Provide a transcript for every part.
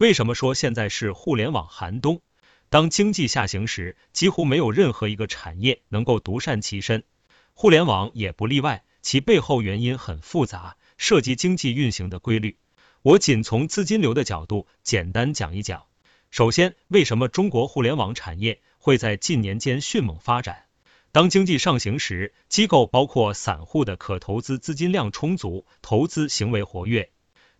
为什么说现在是互联网寒冬？当经济下行时，几乎没有任何一个产业能够独善其身，互联网也不例外。其背后原因很复杂，涉及经济运行的规律。我仅从资金流的角度简单讲一讲。首先，为什么中国互联网产业会在近年间迅猛发展？当经济上行时，机构包括散户的可投资资金量充足，投资行为活跃。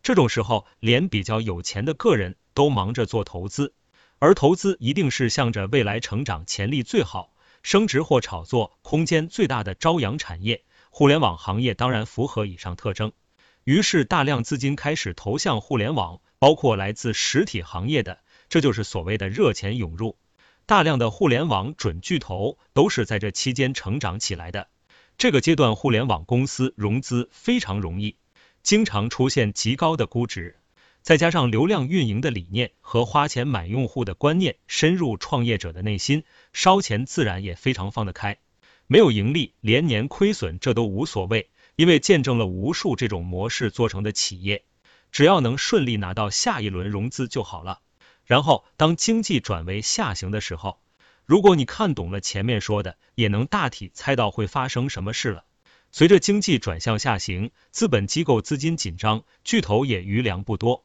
这种时候，连比较有钱的个人都忙着做投资，而投资一定是向着未来成长潜力最好、升值或炒作空间最大的朝阳产业。互联网行业当然符合以上特征。于是，大量资金开始投向互联网，包括来自实体行业的，这就是所谓的热钱涌入。大量的互联网准巨头都是在这期间成长起来的。这个阶段，互联网公司融资非常容易，经常出现极高的估值。再加上流量运营的理念和花钱买用户的观念深入创业者的内心，烧钱自然也非常放得开。没有盈利，连年亏损，这都无所谓。因为见证了无数这种模式做成的企业，只要能顺利拿到下一轮融资就好了。然后当经济转为下行的时候，如果你看懂了前面说的，也能大体猜到会发生什么事了。随着经济转向下行，资本机构资金紧张，巨头也余粮不多，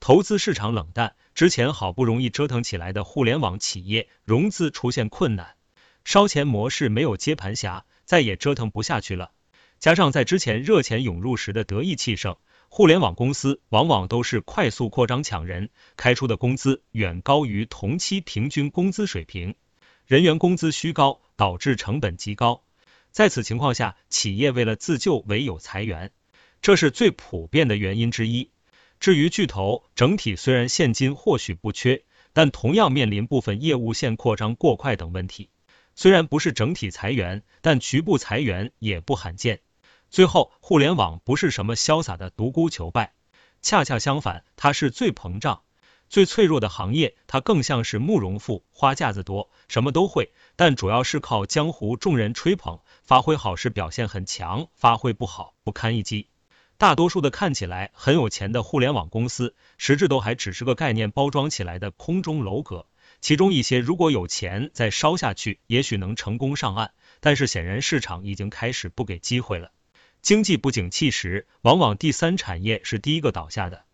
投资市场冷淡，之前好不容易折腾起来的互联网企业融资出现困难，烧钱模式没有接盘侠，再也折腾不下去了。加上在之前热钱涌入时的得意气盛，互联网公司往往都是快速扩张抢人，开出的工资远高于同期平均工资水平，人员工资虚高，导致成本极高。在此情况下，企业为了自救，唯有裁员，这是最普遍的原因之一。至于巨头，整体虽然现金或许不缺，但同样面临部分业务线扩张过快等问题。虽然不是整体裁员，但局部裁员也不罕见。最后，互联网不是什么潇洒的独孤求败，恰恰相反，它是最膨胀、最脆弱的行业。它更像是慕容复，花架子多，什么都会，但主要是靠江湖众人吹捧，发挥好时表现很强，发挥不好不堪一击。大多数的看起来很有钱的互联网公司，实质都还只是个概念包装起来的空中楼阁。其中一些如果有钱再烧下去，也许能成功上岸，但是显然市场已经开始不给机会了。经济不景气时，往往第三产业是第一个倒下的。